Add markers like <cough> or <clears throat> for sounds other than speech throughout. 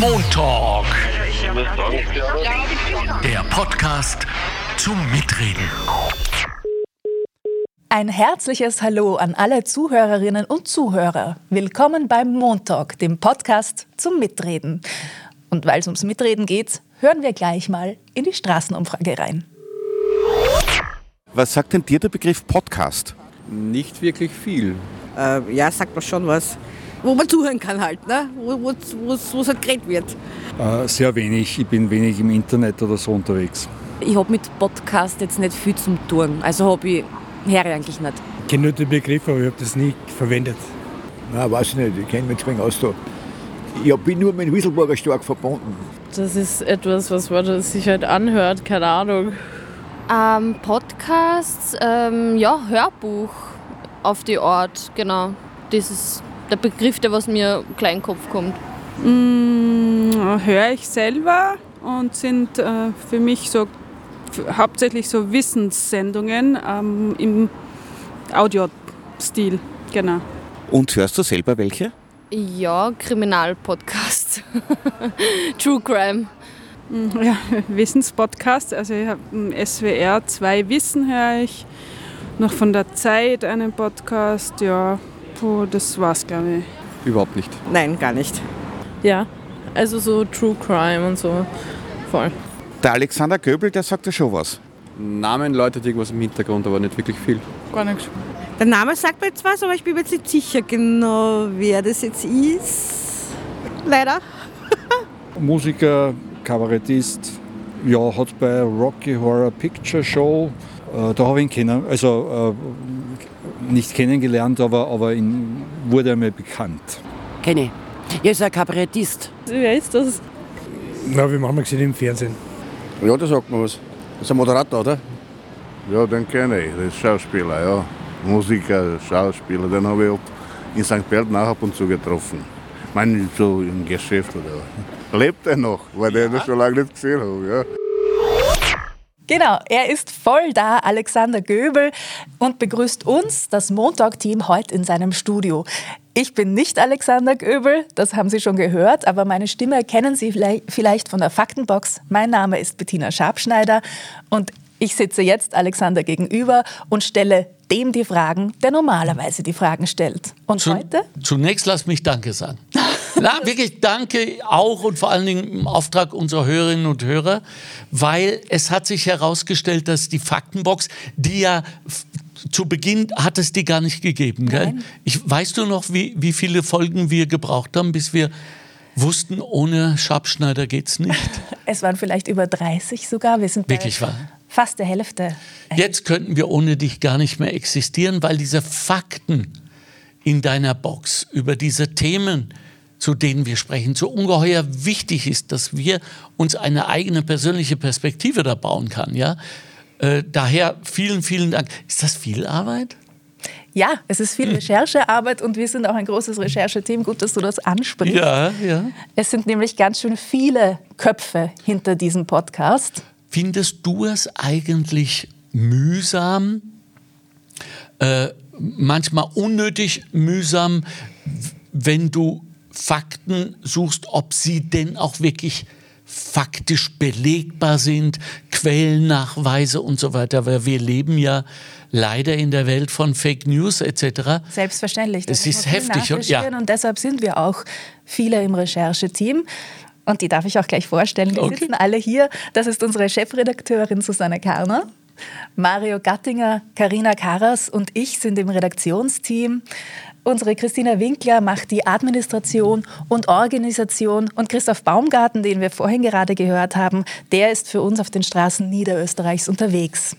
Montalk. Der Podcast zum Mitreden. Ein herzliches Hallo an alle Zuhörerinnen und Zuhörer. Willkommen beim Montalk, dem Podcast zum Mitreden. Und weil es ums Mitreden geht, hören wir gleich mal in die Straßenumfrage rein. Was sagt denn dir der Begriff Podcast? Nicht wirklich viel. Äh, ja, sagt man schon was. Wo man zuhören kann halt, ne? wo es halt geredet wird. Äh, sehr wenig. Ich bin wenig im Internet oder so unterwegs. Ich habe mit Podcast jetzt nicht viel zum tun. Also habe ich, ich eigentlich nicht. Ich kenne nur den Begriff, aber ich habe das nie verwendet. Nein, weiß ich nicht. Ich kenne mich zu aus da. Ich bin nur mit Wieselburger stark verbunden. Das ist etwas, was man sich halt anhört, keine Ahnung. Ähm, Podcasts, ähm, ja, Hörbuch auf die Art, genau. Das ist der Begriff, der was mir klein in den Kopf kommt. Mmh, höre ich selber und sind äh, für mich so hauptsächlich so Wissenssendungen ähm, im Audiostil, genau. Und hörst du selber welche? Ja, Kriminalpodcast. <laughs> True Crime. Hm, ja, <laughs> Wissenspodcast. Also ich habe SWR 2 Wissen höre ich. Noch von der Zeit einen Podcast. Ja, puh, das war's, glaube ich. Überhaupt nicht. Nein, gar nicht. Ja, also so True Crime und so. Voll. Der Alexander Göbel, der sagt ja schon was. Namen läutet irgendwas im Hintergrund, aber nicht wirklich viel. Gar nichts. Der Name sagt mir jetzt was, aber ich bin mir jetzt nicht sicher genau, wer das jetzt ist. Leider. <laughs> Musiker, Kabarettist, ja, hat bei Rocky Horror Picture Show, äh, da habe ich ihn kennen, also äh, nicht kennengelernt, aber, aber ihn wurde er mir bekannt. Kenne ich. Er ist ein Kabarettist. Wer ist das? Na, wir haben gesehen im Fernsehen. Ja, da sagt man was. Das ist ein Moderator, oder? Ja, den kenne ich. Das ist Schauspieler, ja. Musiker, Schauspieler. Den habe ich auch in St. Pölten auch ab und zu getroffen. Ich meine, so im Geschäft oder. Lebt er noch? Weil ja. ich schon lange nicht gesehen habe, ja. Genau, er ist voll da, Alexander Göbel, und begrüßt uns, das Montag-Team, heute in seinem Studio. Ich bin nicht Alexander Göbel, das haben Sie schon gehört, aber meine Stimme kennen Sie vielleicht von der Faktenbox. Mein Name ist Bettina Schabschneider und ich sitze jetzt Alexander gegenüber und stelle dem die Fragen, der normalerweise die Fragen stellt. Und Zu, heute? Zunächst lass mich Danke sagen. <laughs> Na, wirklich danke auch und vor allen Dingen im Auftrag unserer Hörerinnen und Hörer, weil es hat sich herausgestellt, dass die Faktenbox, die ja zu Beginn hat es die gar nicht gegeben. Gell? Ich, weißt du noch, wie, wie viele Folgen wir gebraucht haben, bis wir wussten, ohne Schabschneider geht's nicht? <laughs> Es waren vielleicht über 30 sogar. Wir sind Wirklich wahr? fast der Hälfte. Jetzt könnten wir ohne dich gar nicht mehr existieren, weil diese Fakten in deiner Box über diese Themen, zu denen wir sprechen, so ungeheuer wichtig ist, dass wir uns eine eigene persönliche Perspektive da bauen kann. Ja? Äh, daher vielen, vielen Dank. Ist das viel Arbeit? Ja, es ist viel <clears throat> Recherchearbeit und wir sind auch ein großes Rechercheteam. Gut, dass du das ansprichst. Ja, ja. Es sind nämlich ganz schön viele Köpfe hinter diesem Podcast. Findest du es eigentlich mühsam, äh, manchmal unnötig mühsam, wenn du Fakten suchst, ob sie denn auch wirklich faktisch belegbar sind, Quellennachweise und so weiter, weil wir leben ja leider in der Welt von Fake News etc. Selbstverständlich. Das, das ist heftig. Und, ja. und deshalb sind wir auch viele im Rechercheteam. Und die darf ich auch gleich vorstellen. Die okay. sitzen alle hier. Das ist unsere Chefredakteurin Susanne Karner. Mario Gattinger, Karina Karas und ich sind im Redaktionsteam. Unsere Christina Winkler macht die Administration und Organisation und Christoph Baumgarten, den wir vorhin gerade gehört haben, der ist für uns auf den Straßen Niederösterreichs unterwegs.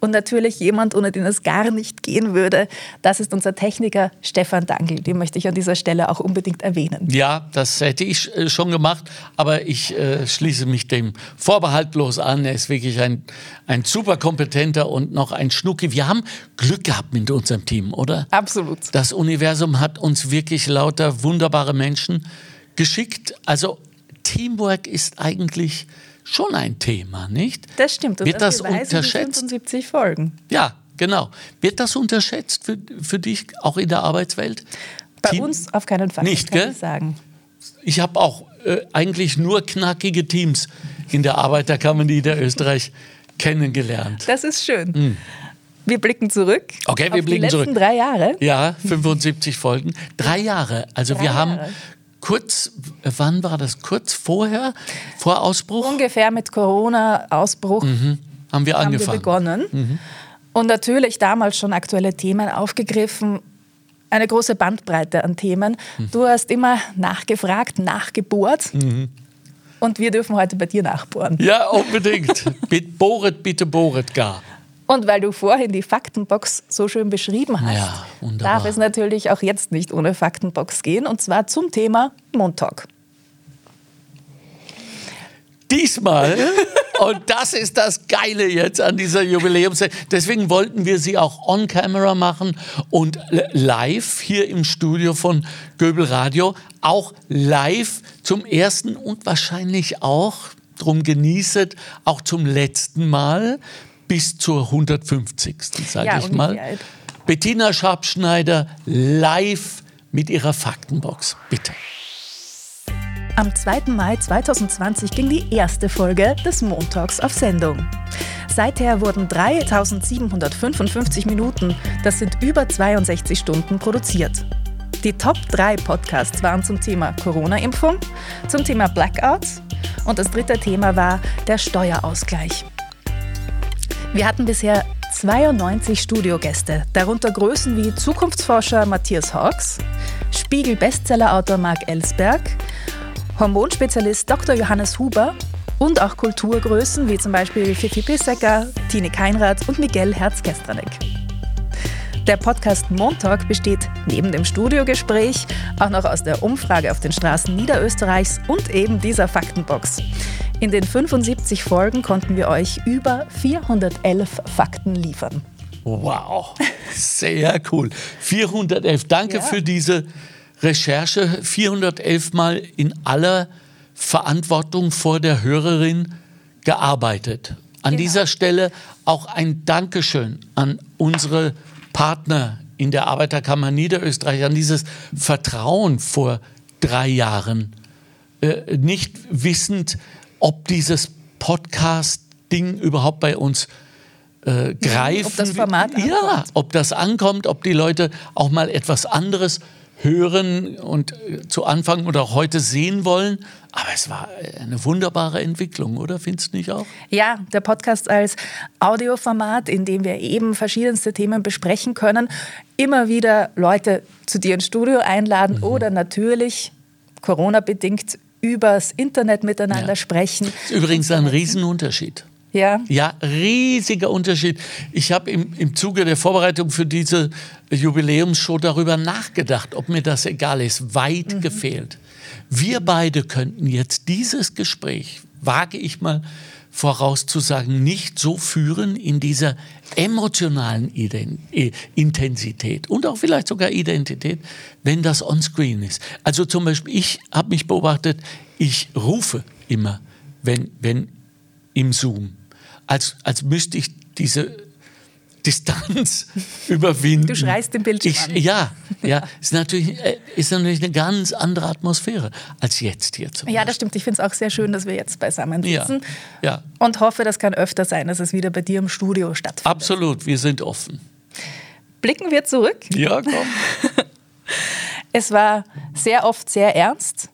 Und natürlich jemand, ohne den es gar nicht gehen würde, das ist unser Techniker Stefan Dangel. Den möchte ich an dieser Stelle auch unbedingt erwähnen. Ja, das hätte ich äh, schon gemacht, aber ich äh, schließe mich dem vorbehaltlos an. Er ist wirklich ein, ein super kompetenter und noch ein Schnucki. Wir haben Glück gehabt mit unserem Team, oder? Absolut. Das Universum hat uns wirklich lauter wunderbare Menschen geschickt. Also Teamwork ist eigentlich schon ein Thema, nicht? Das stimmt. Und Wird das, unterschätzt? 75 Folgen. Ja, genau. Wird das unterschätzt für, für dich auch in der Arbeitswelt? Bei Team? uns auf keinen Fall. Nicht, gell? Ich sagen. ich habe auch äh, eigentlich nur knackige Teams in der Arbeiterkammer Niederösterreich <laughs> kennengelernt. Das ist schön. Wir blicken zurück. Okay, wir auf blicken die letzten zurück. drei Jahre. Ja, 75 Folgen. Drei Jahre. Also Drei wir haben Jahre. Kurz, wann war das? Kurz vorher, vor Ausbruch? Ungefähr mit Corona-Ausbruch Mhm. Haben wir haben wir angefangen. begonnen. Mhm. Und natürlich damals schon aktuelle Themen aufgegriffen. Eine große Bandbreite an Themen. Du hast immer nachgefragt, nachgebohrt. Mhm. Und wir dürfen heute bei dir nachbohren. Ja, unbedingt. <laughs> Bitte bohret, bitte bohret gar. Und weil du vorhin die Faktenbox so schön beschrieben hast, Ja, darf es natürlich auch jetzt nicht ohne Faktenbox gehen. Und zwar zum Thema Montauk. Diesmal, <laughs> und das ist das Geile jetzt an dieser Jubiläums, deswegen wollten wir sie auch on camera machen und live hier im Studio von Göbel Radio, auch live zum ersten und wahrscheinlich auch, drum genießet, auch zum letzten Mal bis zur 150. sage Ja, ich mal. Bettina Schabschneider live mit ihrer Faktenbox. Bitte. Am 2. Mai 2020 ging die erste Folge des Montags auf Sendung. Seither wurden 3755 Minuten, das sind über 62 Stunden, produziert. Die Top 3 Podcasts waren zum Thema Corona-Impfung, zum Thema Blackouts und das dritte Thema war der Steuerausgleich. Wir hatten bisher 92 Studiogäste, darunter Größen wie Zukunftsforscher Matthias Hawks, Spiegel-Bestsellerautor Marc Ellsberg, Hormonspezialist Dr. Johannes Huber und auch Kulturgrößen wie zum Beispiel Fifi Pissecker, Tine Keinrad und Miguel Herz-Kestranek. Der Podcast Montalk besteht neben dem Studiogespräch auch noch aus der Umfrage auf den Straßen Niederösterreichs und eben dieser Faktenbox. In den 75 Folgen konnten wir euch über 411 Fakten liefern. Wow, sehr cool. 411. Danke Ja. für diese Recherche. 411 Mal in aller Verantwortung vor der Hörerin gearbeitet. An dieser Stelle auch ein Dankeschön an unsere Partner in der Arbeiterkammer Niederösterreich, an dieses Vertrauen vor drei Jahren. Äh, nicht wissend, ob dieses Podcast-Ding überhaupt bei uns äh, greifen. Ob das Format Ja, ob das ankommt, ob die Leute auch mal etwas anderes hören und äh, zu Anfang oder auch heute sehen wollen. Aber es war äh, eine wunderbare Entwicklung, oder? Findest du nicht auch? Ja, der Podcast als Audioformat, in dem wir eben verschiedenste Themen besprechen können, immer wieder Leute zu dir ins Studio einladen oder natürlich Corona-bedingt übers Internet miteinander sprechen. Das ist übrigens ein Riesenunterschied. Ja, Ja, riesiger Unterschied. Ich habe im, im Zuge der Vorbereitung für diese Jubiläumsshow darüber nachgedacht, ob mir das egal ist. Weit gefehlt. Wir beide könnten jetzt dieses Gespräch, wage ich mal vorauszusagen, nicht so führen in dieser emotionalen Iden äh, Intensität und auch vielleicht sogar Identität, wenn das onscreen ist. Also zum Beispiel, ich habe mich beobachtet, ich rufe immer, wenn, wenn im Zoom, als, als müsste ich diese Distanz <laughs> überwinden. Du schreist den Bildschirm ich, an. Ja, ja, ist natürlich, äh, ist natürlich eine ganz andere Atmosphäre als jetzt hier zum ja das stimmt. Ich finde es auch sehr schön, dass wir jetzt beisammen Ja, sitzen ja, und hoffe, das kann öfter sein, dass es wieder bei dir im Studio stattfindet. absolut, wir sind offen. Blicken wir zurück. Ja, komm. <laughs> Es war sehr oft sehr ernst,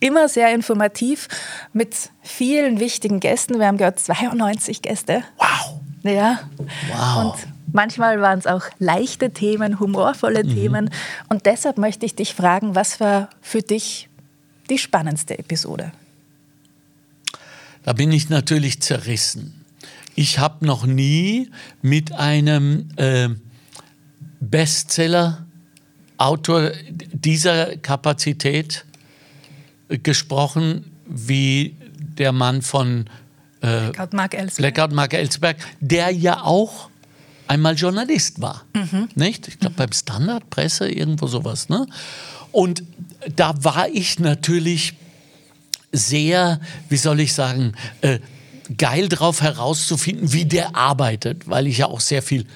immer sehr informativ, mit vielen wichtigen Gästen. Wir haben gehört 92 Gäste. Wow. Ja. Wow. Und manchmal waren es auch leichte Themen, humorvolle Mhm. Themen. Und deshalb möchte ich dich fragen, was war für dich die spannendste Episode? Da bin ich natürlich zerrissen. Ich habe noch nie mit einem äh, Bestseller-Autor dieser Kapazität äh, gesprochen wie der Mann von Blackout Mark Ellsberg. Blackout Mark Ellsberg, der ja auch einmal Journalist war. Mhm. Nicht? Ich glaube beim Standard, Presse, irgendwo sowas. Ne? Und da war ich natürlich sehr, wie soll ich sagen, äh, geil drauf herauszufinden, wie der arbeitet, weil ich ja auch sehr viel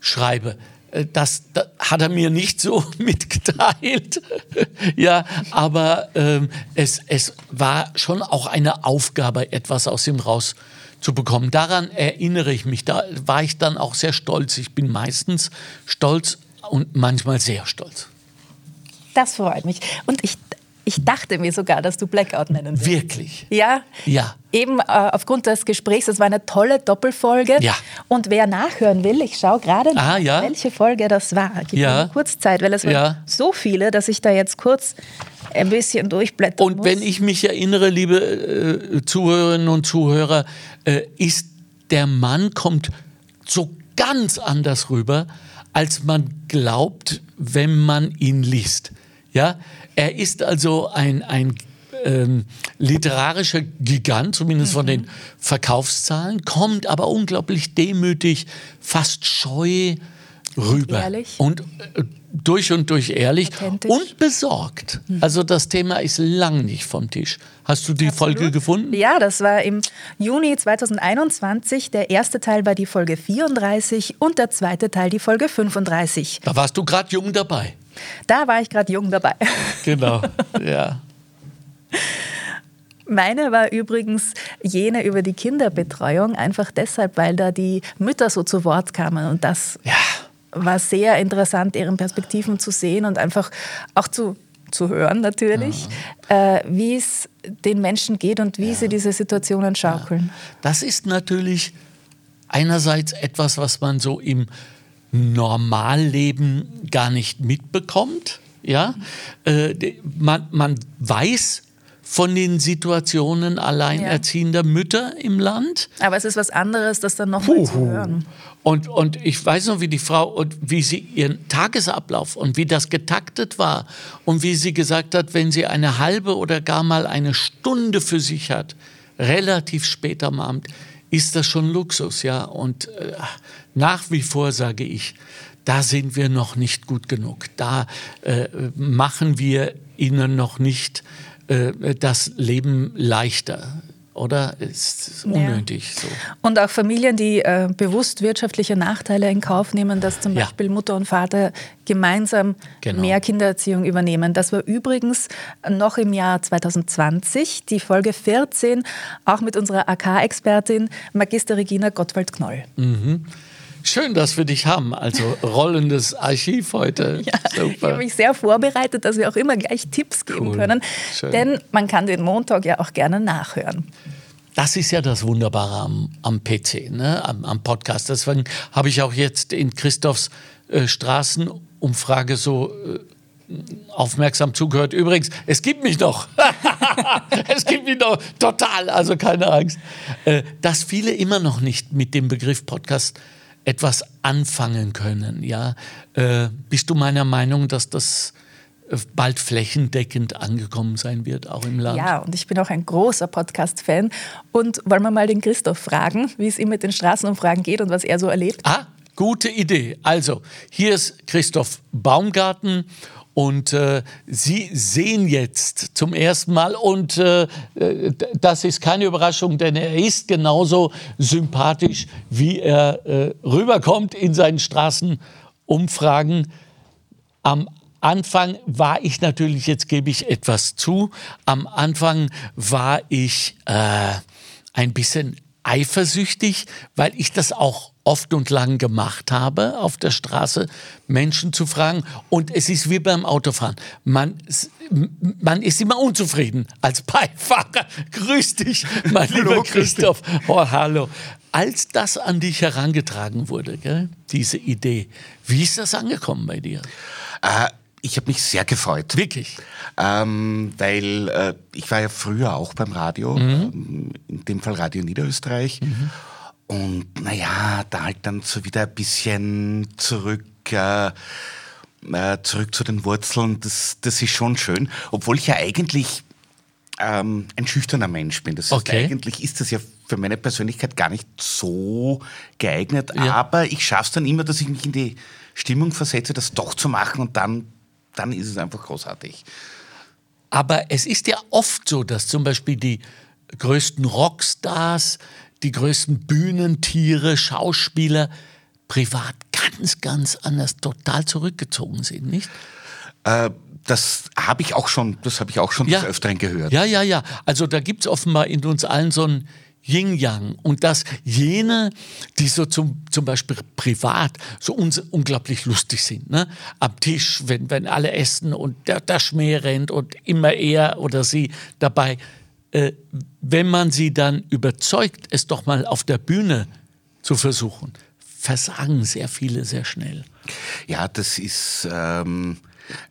schreibe. Äh, das, das hat er mir nicht so <laughs> mitgeteilt. <laughs> ja, aber ähm, es, es war schon auch eine Aufgabe, etwas aus ihm rauszubekommen. Daran erinnere ich mich. Da war ich dann auch sehr stolz. Ich bin meistens stolz und manchmal sehr stolz. Das freut mich. Und ich, ich dachte mir sogar, dass du Blackout nennen willst. Wirklich? Ja. Ja. Eben äh, aufgrund des Gesprächs, das war eine tolle Doppelfolge. Ja. Und wer nachhören will, ich schaue gerade nach, Ah, ja. welche Folge das war. Gib Ja. mir kurz Zeit, weil es waren Ja. so viele, dass ich da jetzt kurz ein bisschen durchblättern Und muss. wenn ich mich erinnere, liebe äh, Zuhörerinnen und Zuhörer, äh, ist der Mann kommt so ganz anders rüber, als man glaubt, wenn man ihn liest. Ja, er ist also ein, ein ähm, literarischer Gigant, zumindest von den Verkaufszahlen, kommt aber unglaublich demütig, fast scheu rüber. Ehrlich. Und äh, durch und durch ehrlich und besorgt. Also das Thema ist lang nicht vom Tisch. Hast du die Folge gefunden? Ja, das war im Juni 2021. Der erste Teil war die Folge 34 und der zweite Teil die Folge 35. Da warst du gerade jung dabei. Da war ich gerade jung dabei. <laughs> Genau, ja. Meine war übrigens jene über die Kinderbetreuung, einfach deshalb, weil da die Mütter so zu Wort kamen. Und das war sehr interessant, deren Perspektiven zu sehen und einfach auch zu, zu hören natürlich, äh, wie es den Menschen geht und wie sie diese Situationen schaukeln. Das ist natürlich einerseits etwas, was man so im Normalleben gar nicht mitbekommt. Ja? Äh, man, man weiß von den Situationen alleinerziehender Mütter im Land. Aber es ist was anderes, das dann nochmal zu hören. Und, und ich weiß noch, wie die Frau und wie sie ihren Tagesablauf und wie das getaktet war und wie sie gesagt hat, wenn sie eine halbe oder gar mal eine Stunde für sich hat, relativ spät am Abend, ist das schon Luxus, ja. Und äh, nach wie vor sage ich, da sind wir noch nicht gut genug. Da äh, machen wir ihnen noch nicht äh, das Leben leichter. Oder? Ist Ja. unnötig so. Und auch Familien, die äh, bewusst wirtschaftliche Nachteile in Kauf nehmen, dass zum Ja. Beispiel Mutter und Vater gemeinsam Genau. mehr Kindererziehung übernehmen. Das war übrigens noch im Jahr 2020, die Folge 14, auch mit unserer AK-Expertin Magister Regina Gottwald-Knoll. Mhm. Schön, dass wir dich haben. Also rollendes Archiv heute. <laughs> Ich Super. habe mich sehr vorbereitet, dass wir auch immer gleich Tipps geben Cool. können. Schön. Denn man kann den Montag ja auch gerne nachhören. Das ist ja das Wunderbare am, am PC, ne? am, am Podcast. Deswegen habe ich auch jetzt in Christophs äh, Straßenumfrage so äh, aufmerksam zugehört. Übrigens, es gibt mich noch. <laughs> es gibt mich noch total, also keine Angst. Äh, dass viele immer noch nicht mit dem Begriff Podcast etwas anfangen können. Ja? Äh, bist du meiner Meinung, dass das äh, bald flächendeckend angekommen sein wird, auch im Land? Ja, und ich bin auch ein großer Podcast-Fan. Und wollen wir mal den Christoph fragen, wie es ihm mit den Straßenumfragen geht und was er so erlebt? Ah, gute Idee. Also, hier ist Christoph Baumgarten und äh, Sie sehen jetzt zum ersten Mal, und äh, äh, das ist keine Überraschung, denn er ist genauso sympathisch, wie er äh, rüberkommt in seinen Straßenumfragen. Am Anfang war ich natürlich, jetzt gebe ich etwas zu, am Anfang war ich äh, ein bisschen eifersüchtig, weil ich das auch oft und lang gemacht habe, auf der Straße Menschen zu fragen. Und es ist wie beim Autofahren. Man, man ist immer unzufrieden als Beifahrer. <laughs> Grüß dich, mein lieber Christoph. Oh, hallo. Als das an dich herangetragen wurde, gell, diese Idee, wie ist das angekommen bei dir? Äh, ich habe mich sehr gefreut. Wirklich? Ähm, weil äh, ich war ja früher auch beim Radio, Mhm. ähm, in dem Fall Radio Niederösterreich. Und naja, da halt dann so wieder ein bisschen zurück, äh, äh, zurück zu den Wurzeln, das, das ist schon schön. Obwohl ich ja eigentlich ähm, ein schüchterner Mensch bin. Das heißt, Okay. eigentlich ist das ja für meine Persönlichkeit gar nicht so geeignet. Ja. Aber ich schaffe es dann immer, dass ich mich in die Stimmung versetze, das doch zu machen und dann, dann ist es einfach großartig. Aber es ist ja oft so, dass zum Beispiel die größten Rockstars, die größten Bühnentiere, Schauspieler privat ganz, ganz anders, total zurückgezogen sind, nicht? Äh, das habe ich auch schon, das habe ich auch schon Ja. des Öfteren gehört. Ja, ja, ja. Also da gibt es offenbar in uns allen so ein Yin-Yang. Und dass jene, die so zum, zum Beispiel privat so uns, unglaublich lustig sind, ne? am Tisch, wenn, wenn alle essen und der, der Schmäh rennt und immer er oder sie dabei, äh, wenn man sie dann überzeugt, es doch mal auf der Bühne zu versuchen, versagen sehr viele sehr schnell. Ja, das ist, ähm,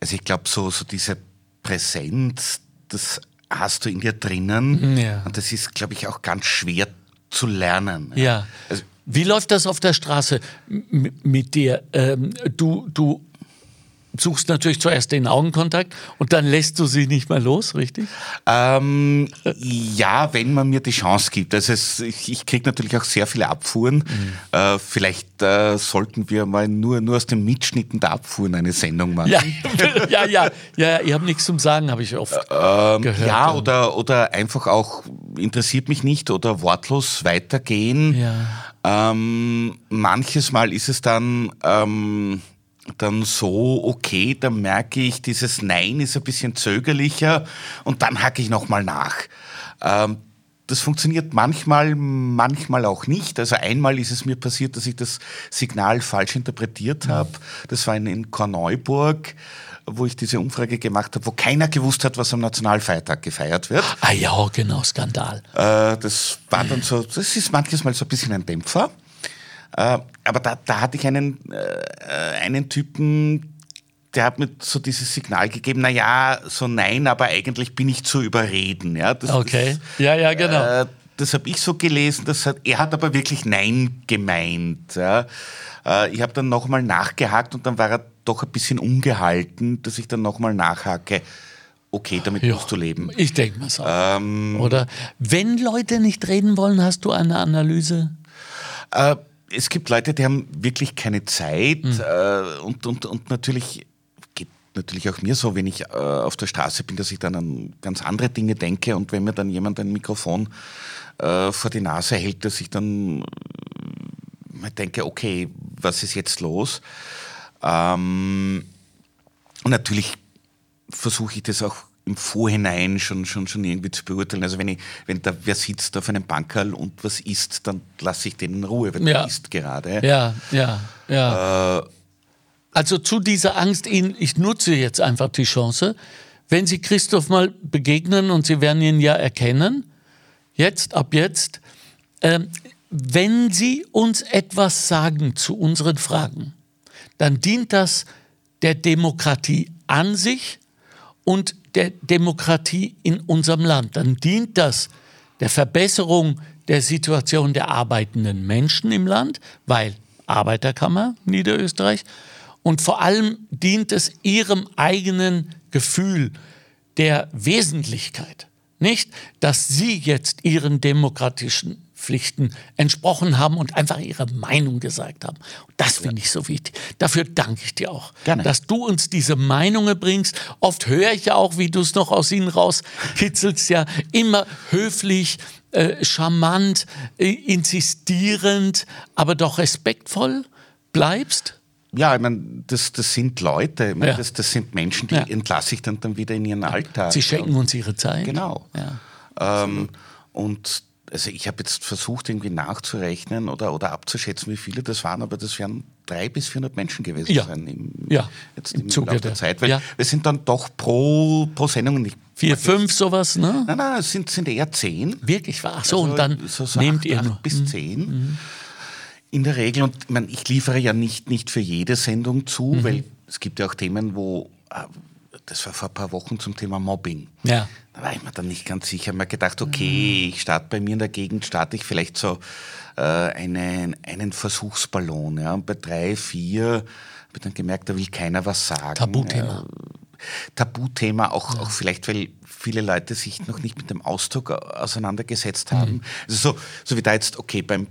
also ich glaube, so, so diese Präsenz, das hast du in dir drinnen. Ja. Und das ist, glaube ich, auch ganz schwer zu lernen. Ja. Also, Wie läuft das auf der Straße mit dir? Ähm, du, du suchst natürlich zuerst den Augenkontakt und dann lässt du sie nicht mehr los, richtig? Ähm, ja, wenn man mir die Chance gibt. Also es, ich, ich kriege natürlich auch sehr viele Abfuhren. Äh, vielleicht äh, sollten wir mal nur, nur aus den Mitschnitten der Abfuhren eine Sendung machen. Ja, <laughs> ja, ja, ja, ihr habt nichts zum Sagen, habe ich oft Ähm, gehört. ja, oder, oder einfach auch interessiert mich nicht oder wortlos weitergehen. Ähm, manches Mal ist es dann, ähm, dann so, okay, dann merke ich, dieses Nein ist ein bisschen zögerlicher und dann hacke ich nochmal nach. Ähm, das funktioniert manchmal, manchmal auch nicht. Also einmal ist es mir passiert, dass ich das Signal falsch interpretiert habe. Das war in, in Korneuburg, wo ich diese Umfrage gemacht habe, wo keiner gewusst hat, was am Nationalfeiertag gefeiert wird. Ah ja, genau, Skandal. Äh, das war dann so, das ist manches Mal so ein bisschen ein Dämpfer. Äh, aber da, da hatte ich einen, äh, einen Typen, der hat mir so dieses Signal gegeben, na ja, so nein, aber eigentlich bin ich zu überreden. Ja, das, Okay. Ja, ja, genau. Das, äh, das habe ich so gelesen. Das hat, er hat aber wirklich Nein gemeint. Ja. Äh, ich habe dann nochmal nachgehakt und dann war er doch ein bisschen ungehalten, dass ich dann nochmal nachhake. Okay, damit Ja. musst du leben. Ich denke mal so. Ähm, Oder wenn Leute nicht reden wollen, hast du eine Analyse? Äh, es gibt Leute, die haben wirklich keine Zeit Mhm. äh, und, und, und natürlich geht natürlich auch mir so, wenn ich äh, auf der Straße bin, dass ich dann an ganz andere Dinge denke und wenn mir dann jemand ein Mikrofon äh, vor die Nase hält, dass ich dann äh, denke, okay, was ist jetzt los? Ähm, und natürlich versuche ich das auch im Vorhinein schon, schon, schon irgendwie zu beurteilen. Also wenn, ich, wenn da wer sitzt auf einem Bankerl und was isst, dann lasse ich den in Ruhe, weil Ja. der isst gerade. Ja, ja, ja. Äh, Also zu dieser Angst, Ihnen, ich nutze jetzt einfach die Chance, wenn Sie Christoph mal begegnen und Sie werden ihn ja erkennen, jetzt, ab jetzt, ähm, wenn Sie uns etwas sagen zu unseren Fragen, dann dient das der Demokratie an sich und der Demokratie in unserem Land. Dann dient das der Verbesserung der Situation der arbeitenden Menschen im Land, weil Arbeiterkammer Niederösterreich, und vor allem dient es ihrem eigenen Gefühl der Wesentlichkeit. Nicht, dass sie jetzt ihren demokratischen Pflichten entsprochen haben und einfach ihre Meinung gesagt haben. Und das finde ich so wichtig. Dafür danke ich dir auch, Gerne. dass du uns diese Meinungen bringst. Oft höre ich ja auch, wie du es noch aus ihnen rauskitzelst, ja immer höflich, äh, charmant, äh, insistierend, aber doch respektvoll bleibst. ja, ich meine, das, das sind Leute, ich meine, Ja. das, das sind Menschen, die Ja. entlasse ich dann, dann wieder in ihren Alltag. Sie schenken uns ihre Zeit. Genau. Ja. Ähm, und also ich habe jetzt versucht, irgendwie nachzurechnen oder, oder abzuschätzen, wie viele das waren, aber das werden drei bis 400 Menschen gewesen Ja. sein im, Ja, jetzt im im, Zuge der Zeit. Weil ja. wir sind dann doch pro, pro Sendung nicht. Vier, fünf, sowas, ne? Nein, nein, es sind, sind eher zehn. Wirklich wahr. So, Also und dann so, so nehmt acht, ihr acht nur. bis Mhm. zehn. In der Regel, und ich, meine, ich liefere ja nicht, nicht für jede Sendung zu, Mhm. weil es gibt ja auch Themen, wo, äh, das war vor ein paar Wochen zum Thema Mobbing. Ja. Da war ich mir dann nicht ganz sicher. Ich habe mir gedacht, okay, ich starte bei mir in der Gegend, starte ich vielleicht so äh, einen, einen Versuchsballon. Ja. Und bei drei, vier habe ich dann gemerkt, da will keiner was sagen. Tabuthema. Ja. Tabuthema, auch, auch vielleicht, weil viele Leute sich noch nicht mit dem Ausdruck auseinandergesetzt haben. Also so, so wie da jetzt, okay, beim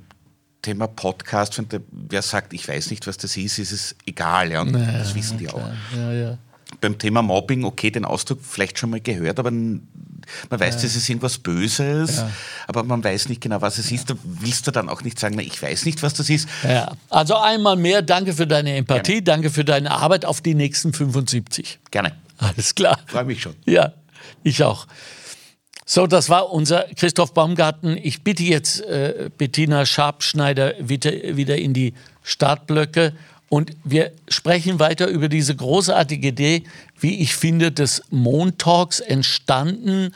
Thema Podcast, wenn der, wer sagt, ich weiß nicht, was das ist, ist es egal. Ja, und Naja, das wissen die auch klar. Ja, ja. Beim Thema Mobbing, okay, den Ausdruck vielleicht schon mal gehört, aber Man weiß, Ja. das ist irgendwas Böses, Ja. aber man weiß nicht genau, was es ist. Da willst du dann auch nicht sagen, na, ich weiß nicht, was das ist. Ja. Also einmal mehr, danke für deine Empathie, danke für deine Arbeit auf die nächsten 75. Gerne. Alles klar. Freue mich schon. Ja, ich auch. So, das war unser Christoph Baumgarten. Ich bitte jetzt äh, Bettina Schabschneider wieder, wieder in die Startblöcke und wir sprechen weiter über diese großartige Idee, wie ich finde, des Montalks entstanden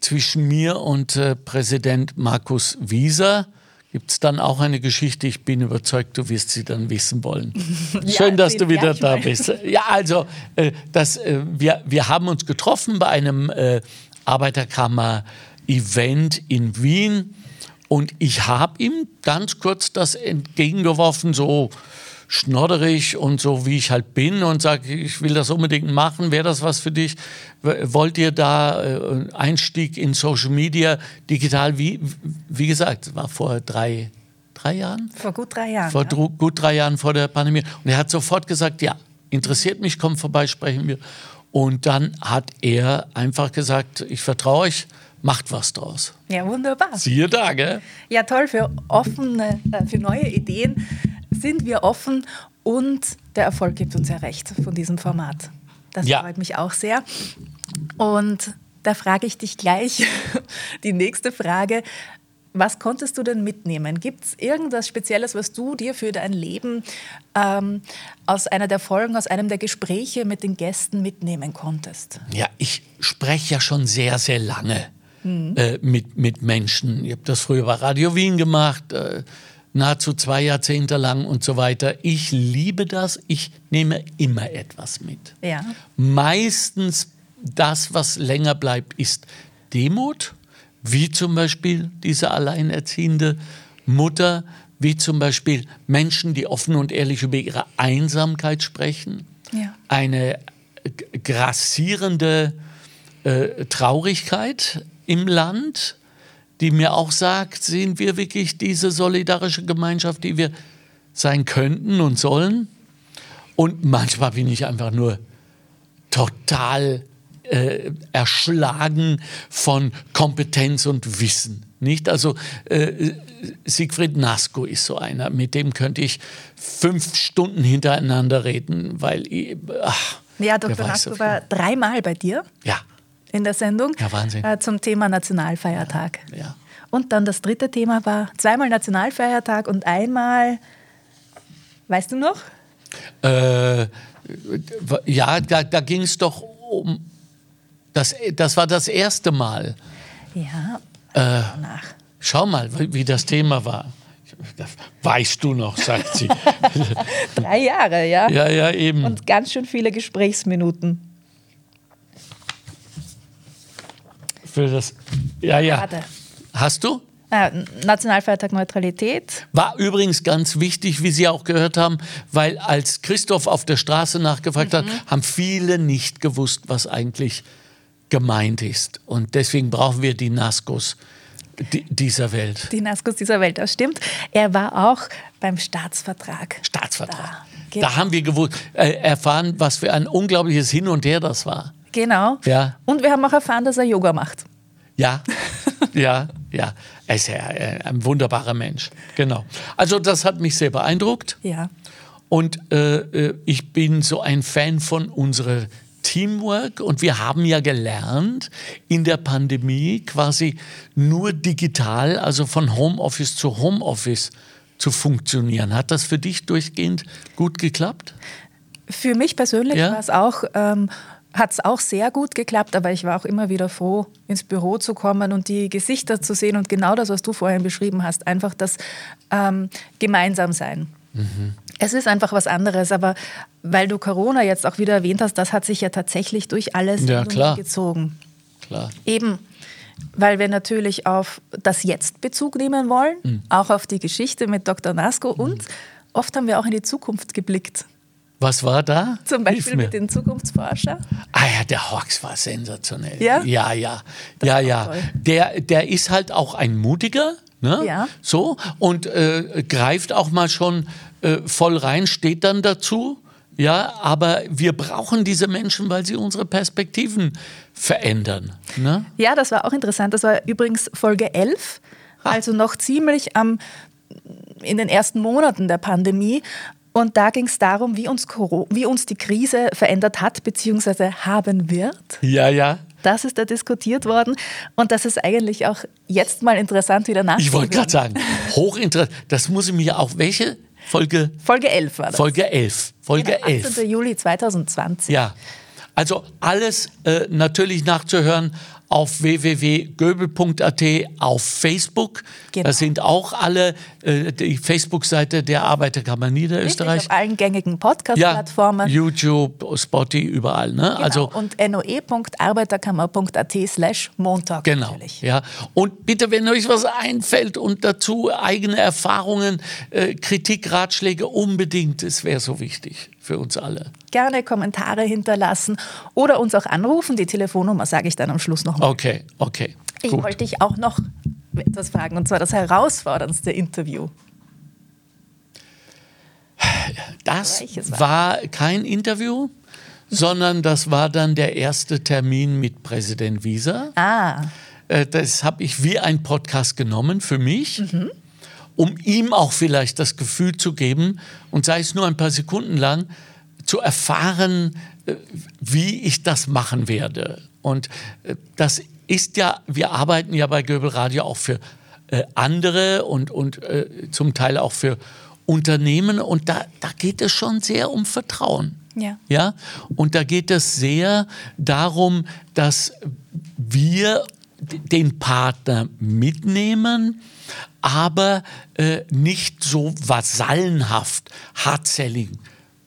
zwischen mir und äh, Präsident Markus Wieser. Gibt es dann auch eine Geschichte? Ich bin überzeugt, du wirst sie dann wissen wollen. <laughs> Schön, dass du wieder da bist. Ja, also äh, das, äh, wir, wir haben uns getroffen bei einem äh, Arbeiterkammer-Event in Wien und ich habe ihm ganz kurz das entgegengeworfen, so schnodderig und so wie ich halt bin und sage, ich will das unbedingt machen, wäre das was für dich? Wollt ihr da äh, Einstieg in Social Media digital, wie, wie gesagt, war vor drei, drei Jahren? Vor gut drei Jahren. Vor ja. gut drei Jahren vor der Pandemie. Und er hat sofort gesagt, ja, interessiert mich, komm vorbei, sprechen wir. Und dann hat er einfach gesagt, ich vertraue euch, macht was draus. Ja, wunderbar. Siehe da, gell? Ja, toll, für offene, äh, für neue Ideen sind wir offen und der Erfolg gibt uns ja recht von diesem Format. Das Ja. freut mich auch sehr. Und da frage ich dich gleich <laughs> die nächste Frage. Was konntest du denn mitnehmen? Gibt es irgendwas Spezielles, was du dir für dein Leben ähm, aus einer der Folgen, aus einem der Gespräche mit den Gästen mitnehmen konntest? Ja, ich spreche ja schon sehr, sehr lange Mhm. äh, mit, mit Menschen. Ich habe das früher bei Radio Wien gemacht, äh, nahezu zwei Jahrzehnte lang und so weiter. Ich liebe das. Ich nehme immer etwas mit. Ja. Meistens das, was länger bleibt, ist Demut, wie zum Beispiel diese alleinerziehende Mutter, wie zum Beispiel Menschen, die offen und ehrlich über ihre Einsamkeit sprechen, Ja. eine grassierende äh, Traurigkeit im Land, die mir auch sagt, sind wir wirklich diese solidarische Gemeinschaft, die wir sein könnten und sollen? Und manchmal bin ich einfach nur total äh, erschlagen von Kompetenz und Wissen. Nicht? Also äh, Siegfried Nasko ist so einer, mit dem könnte ich fünf Stunden hintereinander reden, weil ich, ach, Ja, Dr. so Nasko viel. war dreimal bei dir Ja, in der Sendung Ja, Wahnsinn. Äh, zum Thema Nationalfeiertag. ja. Und dann das dritte Thema war zweimal Nationalfeiertag und einmal, weißt du noch? Äh, ja, da, da ging es doch um. Das, das war das erste Mal. Ja, Äh, nach. schau mal, wie, das Thema war. Weißt du noch, sagt sie. <laughs> Drei Jahre, ja. ja, ja, eben. Und ganz schön viele Gesprächsminuten. Für das, ja, ja. Warte. Hast du? Äh, Nationalfeiertag Neutralität. War übrigens ganz wichtig, wie Sie auch gehört haben, weil als Christoph auf der Straße nachgefragt Mhm. hat, haben viele nicht gewusst, was eigentlich gemeint ist. Und deswegen brauchen wir die Naskos di- dieser Welt. Die Naskos dieser Welt, das stimmt. Er war auch beim Staatsvertrag. Staatsvertrag. Da, genau. Da haben wir gewusst, äh, erfahren, was für ein unglaubliches Hin und Her das war. Genau. Ja, Und wir haben auch erfahren, dass er Yoga macht. ja, <laughs> ja, ja. Er ist ja äh, ein wunderbarer Mensch. Genau. Also das hat mich sehr beeindruckt. Ja. Und äh, äh, ich bin so ein Fan von unserer Teamwork und wir haben ja gelernt, in der Pandemie quasi nur digital, also von Homeoffice zu Homeoffice zu funktionieren. Hat das für dich durchgehend gut geklappt? Für mich persönlich Ja? war es auch, ähm, hat es auch sehr gut geklappt, aber ich war auch immer wieder froh, ins Büro zu kommen und die Gesichter zu sehen und genau das, was du vorhin beschrieben hast, einfach das ähm, Gemeinsamsein. Es ist einfach was anderes, aber weil du Corona jetzt auch wieder erwähnt hast, das hat sich ja tatsächlich durch alles Ja, klar. gezogen. Klar. Eben, weil wir natürlich auf das Jetzt Bezug nehmen wollen, Mhm. auch auf die Geschichte mit Dr. Nasko und oft haben wir auch in die Zukunft geblickt. Was war da? Zum Beispiel mit den Zukunftsforscher. Ah ja, der Hawks war sensationell. Ja? Ja, ja. Ja, ja. toll. Der, der ist halt auch ein Mutiger. Ne? Ja. So, und äh, greift auch mal schon äh, voll rein, steht dann dazu. Ja, aber wir brauchen diese Menschen, weil sie unsere Perspektiven verändern. Ne? Ja, das war auch interessant. Das war übrigens Folge 11, also noch ziemlich am, in den ersten Monaten der Pandemie. Und da ging es darum, wie uns, wie uns die Krise verändert hat bzw. haben wird. Ja, ja. Das ist da diskutiert worden. Und das ist eigentlich auch jetzt mal interessant wieder Ich nachzuhören. wollte gerade sagen, hochinteressant. Das muss ich mir auch, welche Folge? Folge 11 war das. Folge 11. Folge Genau, 11. 18. Juli 2020. Ja, also alles äh, natürlich nachzuhören auf www.göbel.at, auf Facebook. Genau. Da sind auch alle, äh, die Facebook-Seite der Arbeiterkammer Richtig, Niederösterreich. auf allen gängigen Ja, Podcast-Plattformen. YouTube, Spotify, überall. Ne? Genau. Also und noe.arbeiterkammer.at slash Montag Genau. natürlich. Ja. Und bitte, wenn euch was einfällt und dazu eigene Erfahrungen, äh, Kritik, Ratschläge, unbedingt, es wäre so wichtig für uns alle. Gerne Kommentare hinterlassen oder uns auch anrufen. Die Telefonnummer sage ich dann am Schluss noch mal. Okay, okay. Ich gut. wollte dich auch noch etwas fragen, und zwar das herausforderndste Interview. Das war kein Interview, sondern das war dann der erste Termin mit Präsident Wieser. Ah, Äh, Das habe ich wie ein Podcast genommen für mich, Mhm. Um ihm auch vielleicht das Gefühl zu geben, und sei es nur ein paar Sekunden lang, zu erfahren, äh, wie ich das machen werde. Und äh, das ist ja, wir arbeiten ja bei Göbel Radio auch für äh, andere und, und zum Teil auch für Unternehmen. Und da, da geht es schon sehr um Vertrauen. ja. Ja, und da geht es sehr darum, dass wir den Partner mitnehmen, aber äh, nicht so vasallenhaft, hardselling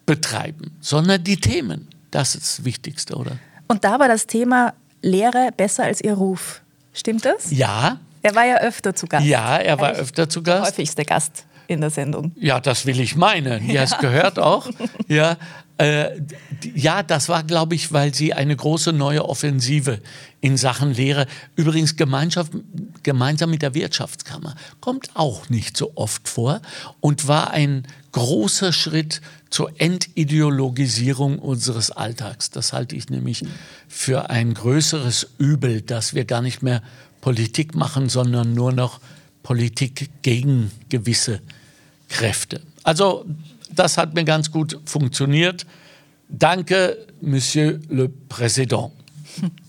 betreiben, sondern die Themen. Das ist das Wichtigste, oder? Und da war das Thema Lehre besser als ihr Ruf. Stimmt das? Ja, Er war ja öfter zu Gast. ja, er war Eigentlich öfter zu Der Gast. häufigste Gast in der Sendung. Ja, das will ich meinen. Ja, es gehört auch. <laughs> Ja, äh, ja, das war, glaube ich, weil sie eine große neue Offensive in Sachen Lehre, übrigens Gemeinschaft, gemeinsam mit der Wirtschaftskammer, kommt auch nicht so oft vor und war ein großer Schritt zur Entideologisierung unseres Alltags. Das halte ich nämlich für ein größeres Übel, dass wir gar nicht mehr Politik machen, sondern nur noch Politik gegen gewisse Kräfte. Also das hat mir ganz gut funktioniert. Danke, Monsieur le Président,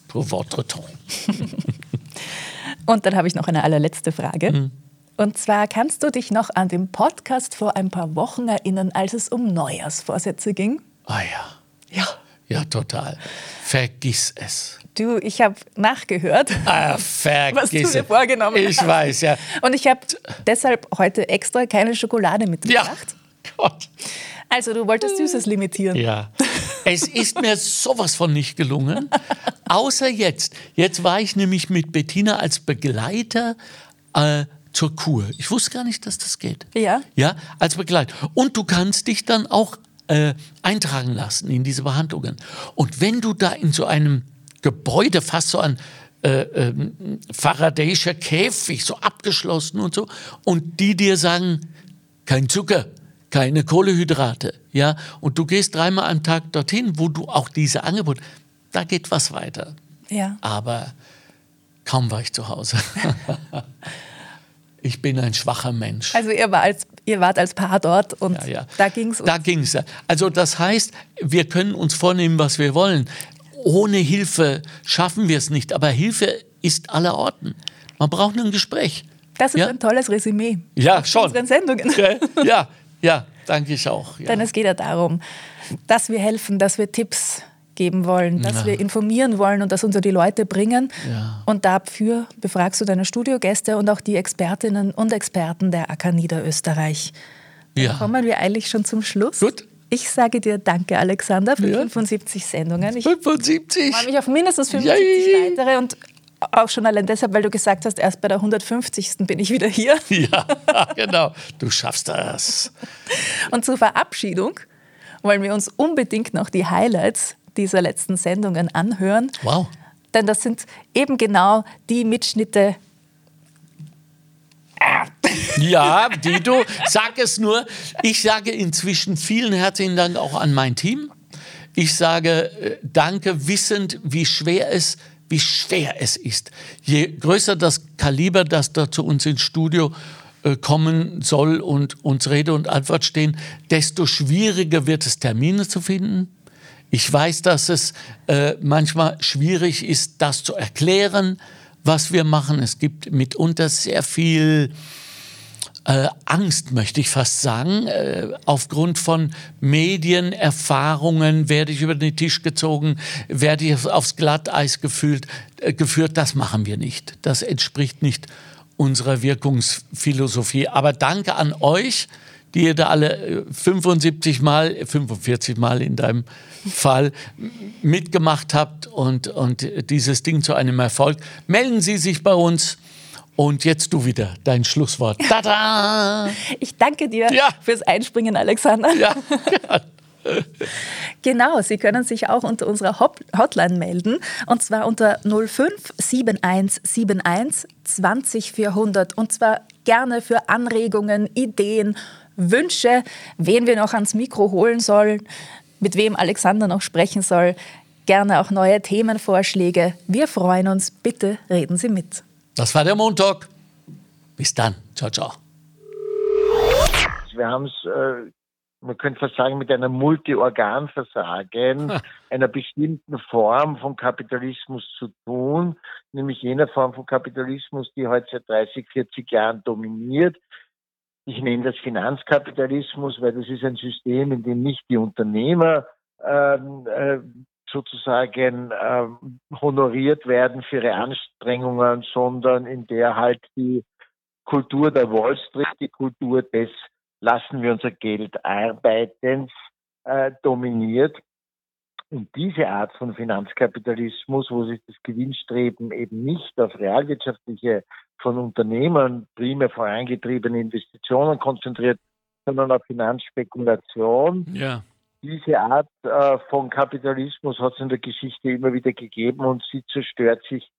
pour votre temps. <laughs> Und dann habe ich noch eine allerletzte Frage. Hm. Und zwar kannst du dich noch an den Podcast vor ein paar Wochen erinnern, als es um Neujahrsvorsätze ging? Ah ja, Ja. ja, total. Vergiss es. Du, ich habe nachgehört, Ah, was vergiss du dir es. vorgenommen Ich hast. weiß, ja. Und ich habe deshalb heute extra keine Schokolade Ja, mitgebracht. Gott. Also du wolltest Süßes limitieren. Ja. Es ist mir sowas von nicht gelungen. Außer jetzt. Jetzt war ich nämlich mit Bettina als Begleiter äh, zur Kur. Ich wusste gar nicht, dass das geht. Ja. Ja, als Begleiter. Und du kannst dich dann auch äh, eintragen lassen in diese Behandlungen. Und wenn du da in so einem Gebäude, fast so ein äh, ähm, Faradayischer Käfig, so abgeschlossen und so, und die dir sagen, kein Zucker, keine Kohlehydrate, ja, und du gehst dreimal am Tag dorthin, wo du auch diese Angebote, da geht was weiter. Ja. Aber kaum war ich zu Hause. <laughs> ich bin ein schwacher Mensch. Also ihr, war als, ihr wart als Paar dort und Ja, ja. da ging es Da ging es. Also das heißt, wir können uns vornehmen, was wir wollen. Ohne Hilfe schaffen wir es nicht. Aber Hilfe ist aller Orten. Man braucht nur ein Gespräch. Das ist Ja? ein tolles Resümee. Ja, schon. Unseren Sendungen. Gell? Ja, ja, danke ich auch. Ja. Denn es geht ja darum, dass wir helfen, dass wir Tipps geben wollen, dass Ja. wir informieren wollen und das unter die Leute bringen. Ja. Und dafür befragst du deine Studiogäste und auch die Expertinnen und Experten der AK Niederösterreich. Ja. Kommen wir eigentlich schon zum Schluss. Gut. Ich sage dir danke, Alexander, für Ja. 75 Sendungen. Ich 75. freue mich auf mindestens 75 Yay. weitere und auch schon allein deshalb, weil du gesagt hast, erst bei der 150. bin ich wieder hier. <laughs> Ja, genau. Du schaffst das. Und zur Verabschiedung wollen wir uns unbedingt noch die Highlights dieser letzten Sendungen anhören. Wow. Denn das sind eben genau die Mitschnitte. Ja, Dito, sag es nur. Ich sage inzwischen vielen herzlichen Dank auch an mein Team. Ich sage äh, danke, wissend, wie schwer es, wie schwer es ist. Je größer das Kaliber, das da zu uns ins Studio äh, kommen soll und uns Rede und Antwort stehen, desto schwieriger wird es, Termine zu finden. Ich weiß, dass es äh, manchmal schwierig ist, das zu erklären, was wir machen. Es gibt mitunter sehr viel äh, Angst, möchte ich fast sagen. Äh, aufgrund von Medienerfahrungen werde ich über den Tisch gezogen, werde ich aufs Glatteis gefühlt, äh, geführt. Das machen wir nicht. Das entspricht nicht unserer Wirkungsphilosophie. Aber danke an euch, die ihr da alle 75 äh, Mal, 45 Mal in deinem Fall mitgemacht habt und, und dieses Ding zu einem Erfolg. Melden Sie sich bei uns. Und jetzt du wieder, dein Schlusswort. Tada! <laughs> Ich danke dir ja. fürs Einspringen, Alexander. Ja. <laughs> genau, Sie können sich auch unter unserer Hotline melden und zwar unter 057171 20400 und zwar gerne für Anregungen, Ideen, Wünsche, wen wir noch ans Mikro holen sollen, mit wem Alexander noch sprechen soll. Gerne auch neue Themenvorschläge. Wir freuen uns. Bitte reden Sie mit. Das war der Montag. Bis dann. Ciao, ciao. Wir haben es, äh, man könnte fast sagen, mit einer Multiorganversagen einer bestimmten Form von Kapitalismus zu tun, nämlich jener Form von Kapitalismus, die heute seit 30, 40 Jahren dominiert. Ich nenne das Finanzkapitalismus, weil das ist ein System, in dem nicht die Unternehmer ähm, äh, sozusagen ähm, honoriert werden für ihre Anstrengungen, sondern in der halt die Kultur der Wall Street, die Kultur des lassen wir unser Geld arbeitens äh, dominiert. Und diese Art von Finanzkapitalismus, wo sich das Gewinnstreben eben nicht auf realwirtschaftliche, von Unternehmern primär vorangetriebene Investitionen konzentriert, sondern auf Finanzspekulation, ja diese Art äh, von Kapitalismus hat es in der Geschichte immer wieder gegeben und sie zerstört sich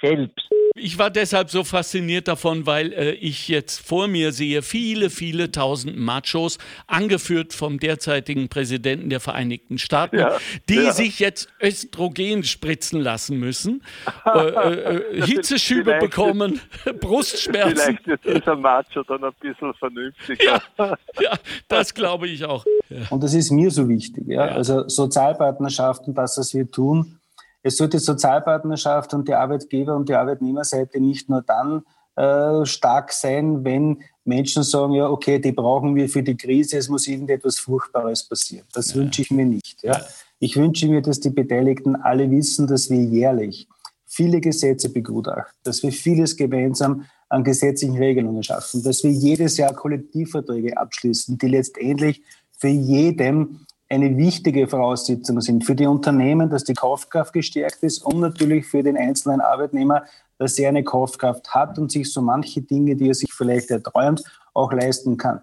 selbst. Ich war deshalb so fasziniert davon, weil äh, ich jetzt vor mir sehe viele, viele tausend Machos, angeführt vom derzeitigen Präsidenten der Vereinigten Staaten, ja, die ja. sich jetzt Östrogen spritzen lassen müssen, <laughs> äh, äh, äh Hitzeschübe bekommen, <laughs> Brustschmerzen. Vielleicht ist dieser Macho dann ein bisschen vernünftiger. Ja, ja das glaube ich auch. Und das ist mir so wichtig. Ja? Also Sozialpartnerschaften, das, was wir tun, es sollte Sozialpartnerschaft und die Arbeitgeber- und die Arbeitnehmerseite nicht nur dann äh, stark sein, wenn Menschen sagen, ja, okay, die brauchen wir für die Krise, es muss irgendetwas Furchtbares passieren. Das ja. wünsche ich mir nicht. Ja. Ich wünsche mir, dass die Beteiligten alle wissen, dass wir jährlich viele Gesetze begutachten, dass wir vieles gemeinsam an gesetzlichen Regelungen schaffen, dass wir jedes Jahr Kollektivverträge abschließen, die letztendlich für jedem eine wichtige Voraussetzung sind. Für die Unternehmen, dass die Kaufkraft gestärkt ist und natürlich für den einzelnen Arbeitnehmer, dass er eine Kaufkraft hat und sich so manche Dinge, die er sich vielleicht erträumt, auch leisten kann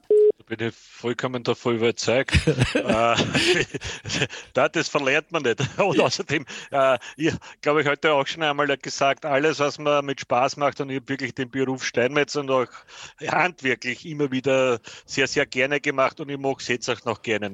bin ich vollkommen davon überzeugt. <laughs> äh, <laughs> das verlernt man nicht. <laughs> Und außerdem, äh, ich glaube, ich heute auch schon einmal gesagt, alles, was man mit Spaß macht, und ich habe wirklich den Beruf Steinmetz und auch handwerklich immer wieder sehr, sehr gerne gemacht und ich mag es jetzt auch noch gerne.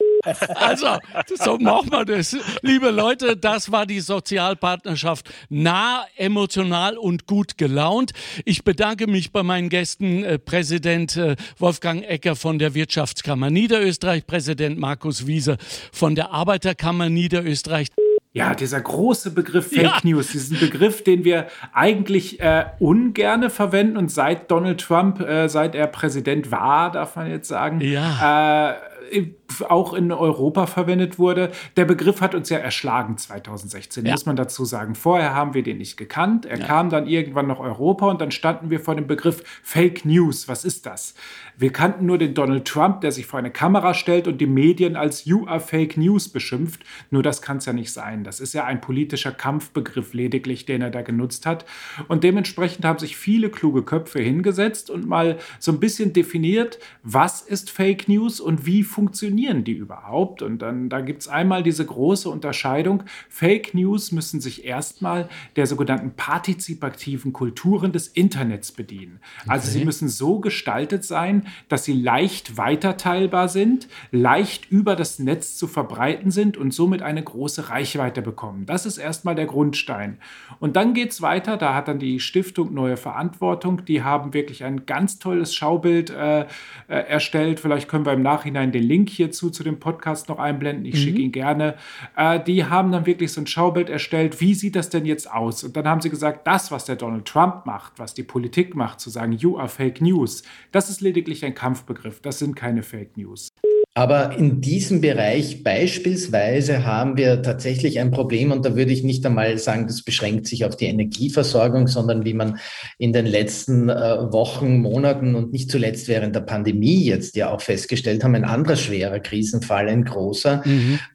Also, so machen wir das. Liebe Leute, das war die Sozialpartnerschaft nah, emotional und gut gelaunt. Ich bedanke mich bei meinen Gästen, äh, Präsident äh, Wolfgang Ecker von der Wirtschaft Wirtschaftskammer Niederösterreich, Präsident Markus Wiese von der Arbeiterkammer Niederösterreich. Ja, dieser große Begriff Fake ja. News, diesen Begriff, den wir eigentlich äh, ungerne verwenden und seit Donald Trump, äh, seit er Präsident war, darf man jetzt sagen, ja. äh, auch in Europa verwendet wurde. Der Begriff hat uns ja erschlagen 2016, ja. muss man dazu sagen. Vorher haben wir den nicht gekannt. Er ja. kam dann irgendwann nach Europa und dann standen wir vor dem Begriff Fake News. Was ist das? Wir kannten nur den Donald Trump, der sich vor eine Kamera stellt und die Medien als You are Fake News beschimpft. Nur das kann es ja nicht sein. Das ist ja ein politischer Kampfbegriff lediglich, den er da genutzt hat. Und dementsprechend haben sich viele kluge Köpfe hingesetzt und mal so ein bisschen definiert, was ist Fake News und wie funktioniert funktionieren die überhaupt? Und dann da gibt es einmal diese große Unterscheidung. Fake News müssen sich erstmal der sogenannten partizipativen Kulturen des Internets bedienen. Also Okay. sie müssen so gestaltet sein, dass sie leicht weiterteilbar sind, leicht über das Netz zu verbreiten sind und somit eine große Reichweite bekommen. Das ist erstmal der Grundstein. Und dann geht es weiter, da hat dann die Stiftung Neue Verantwortung, die haben wirklich ein ganz tolles Schaubild äh, äh, erstellt. Vielleicht können wir im Nachhinein den Link hierzu zu dem Podcast noch einblenden. Ich Mhm. schicke ihn gerne. Äh, die haben dann wirklich so ein Schaubild erstellt. Wie sieht das denn jetzt aus? Und dann haben sie gesagt, das, was der Donald Trump macht, was die Politik macht, zu sagen, you are fake news, das ist lediglich ein Kampfbegriff. Das sind keine Fake News. Aber in diesem Bereich beispielsweise haben wir tatsächlich ein Problem und da würde ich nicht einmal sagen, das beschränkt sich auf die Energieversorgung, sondern wie man in den letzten äh, Wochen, Monaten und nicht zuletzt während der Pandemie jetzt ja auch festgestellt haben, ein anderer schwerer Krisenfall, ein großer,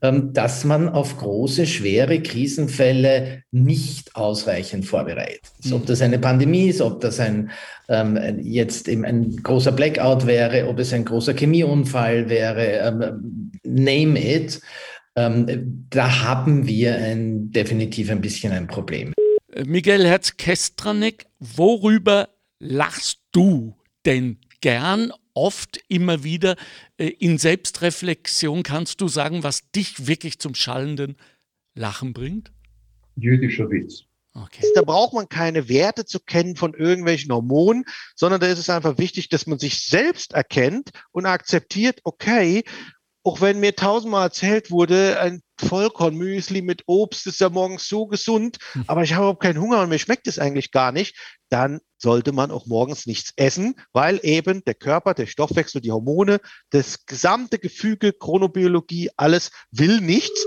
ähm, dass man auf große, schwere Krisenfälle nicht ausreichend vorbereitet ist. Ob das eine Pandemie ist, ob das ein ähm, jetzt eben ein großer Blackout wäre, ob es ein großer Chemieunfall wäre, ähm, name it. Ähm, da haben wir ein, definitiv ein bisschen ein Problem. Äh, Miguel Herz-Kestranek, worüber lachst du denn gern, oft, immer wieder? Äh, In Selbstreflexion kannst du sagen, was dich wirklich zum schallenden Lachen bringt? jüdischer Witz. Da braucht man keine Werte zu kennen von irgendwelchen Hormonen, sondern da ist es einfach wichtig, dass man sich selbst erkennt und akzeptiert, okay, auch wenn mir tausendmal erzählt wurde, ein Vollkornmüsli mit Obst ist ja morgens so gesund, aber ich habe überhaupt keinen Hunger und mir schmeckt es eigentlich gar nicht, dann sollte man auch morgens nichts essen, weil eben der Körper, der Stoffwechsel, die Hormone, das gesamte Gefüge, Chronobiologie, alles will nichts.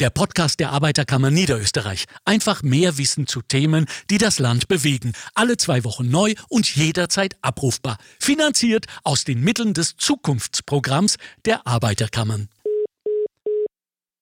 Der Podcast der Arbeiterkammer Niederösterreich. Einfach mehr Wissen zu Themen, die das Land bewegen. Alle zwei Wochen neu und jederzeit abrufbar. Finanziert aus den Mitteln des Zukunftsprogramms der Arbeiterkammern.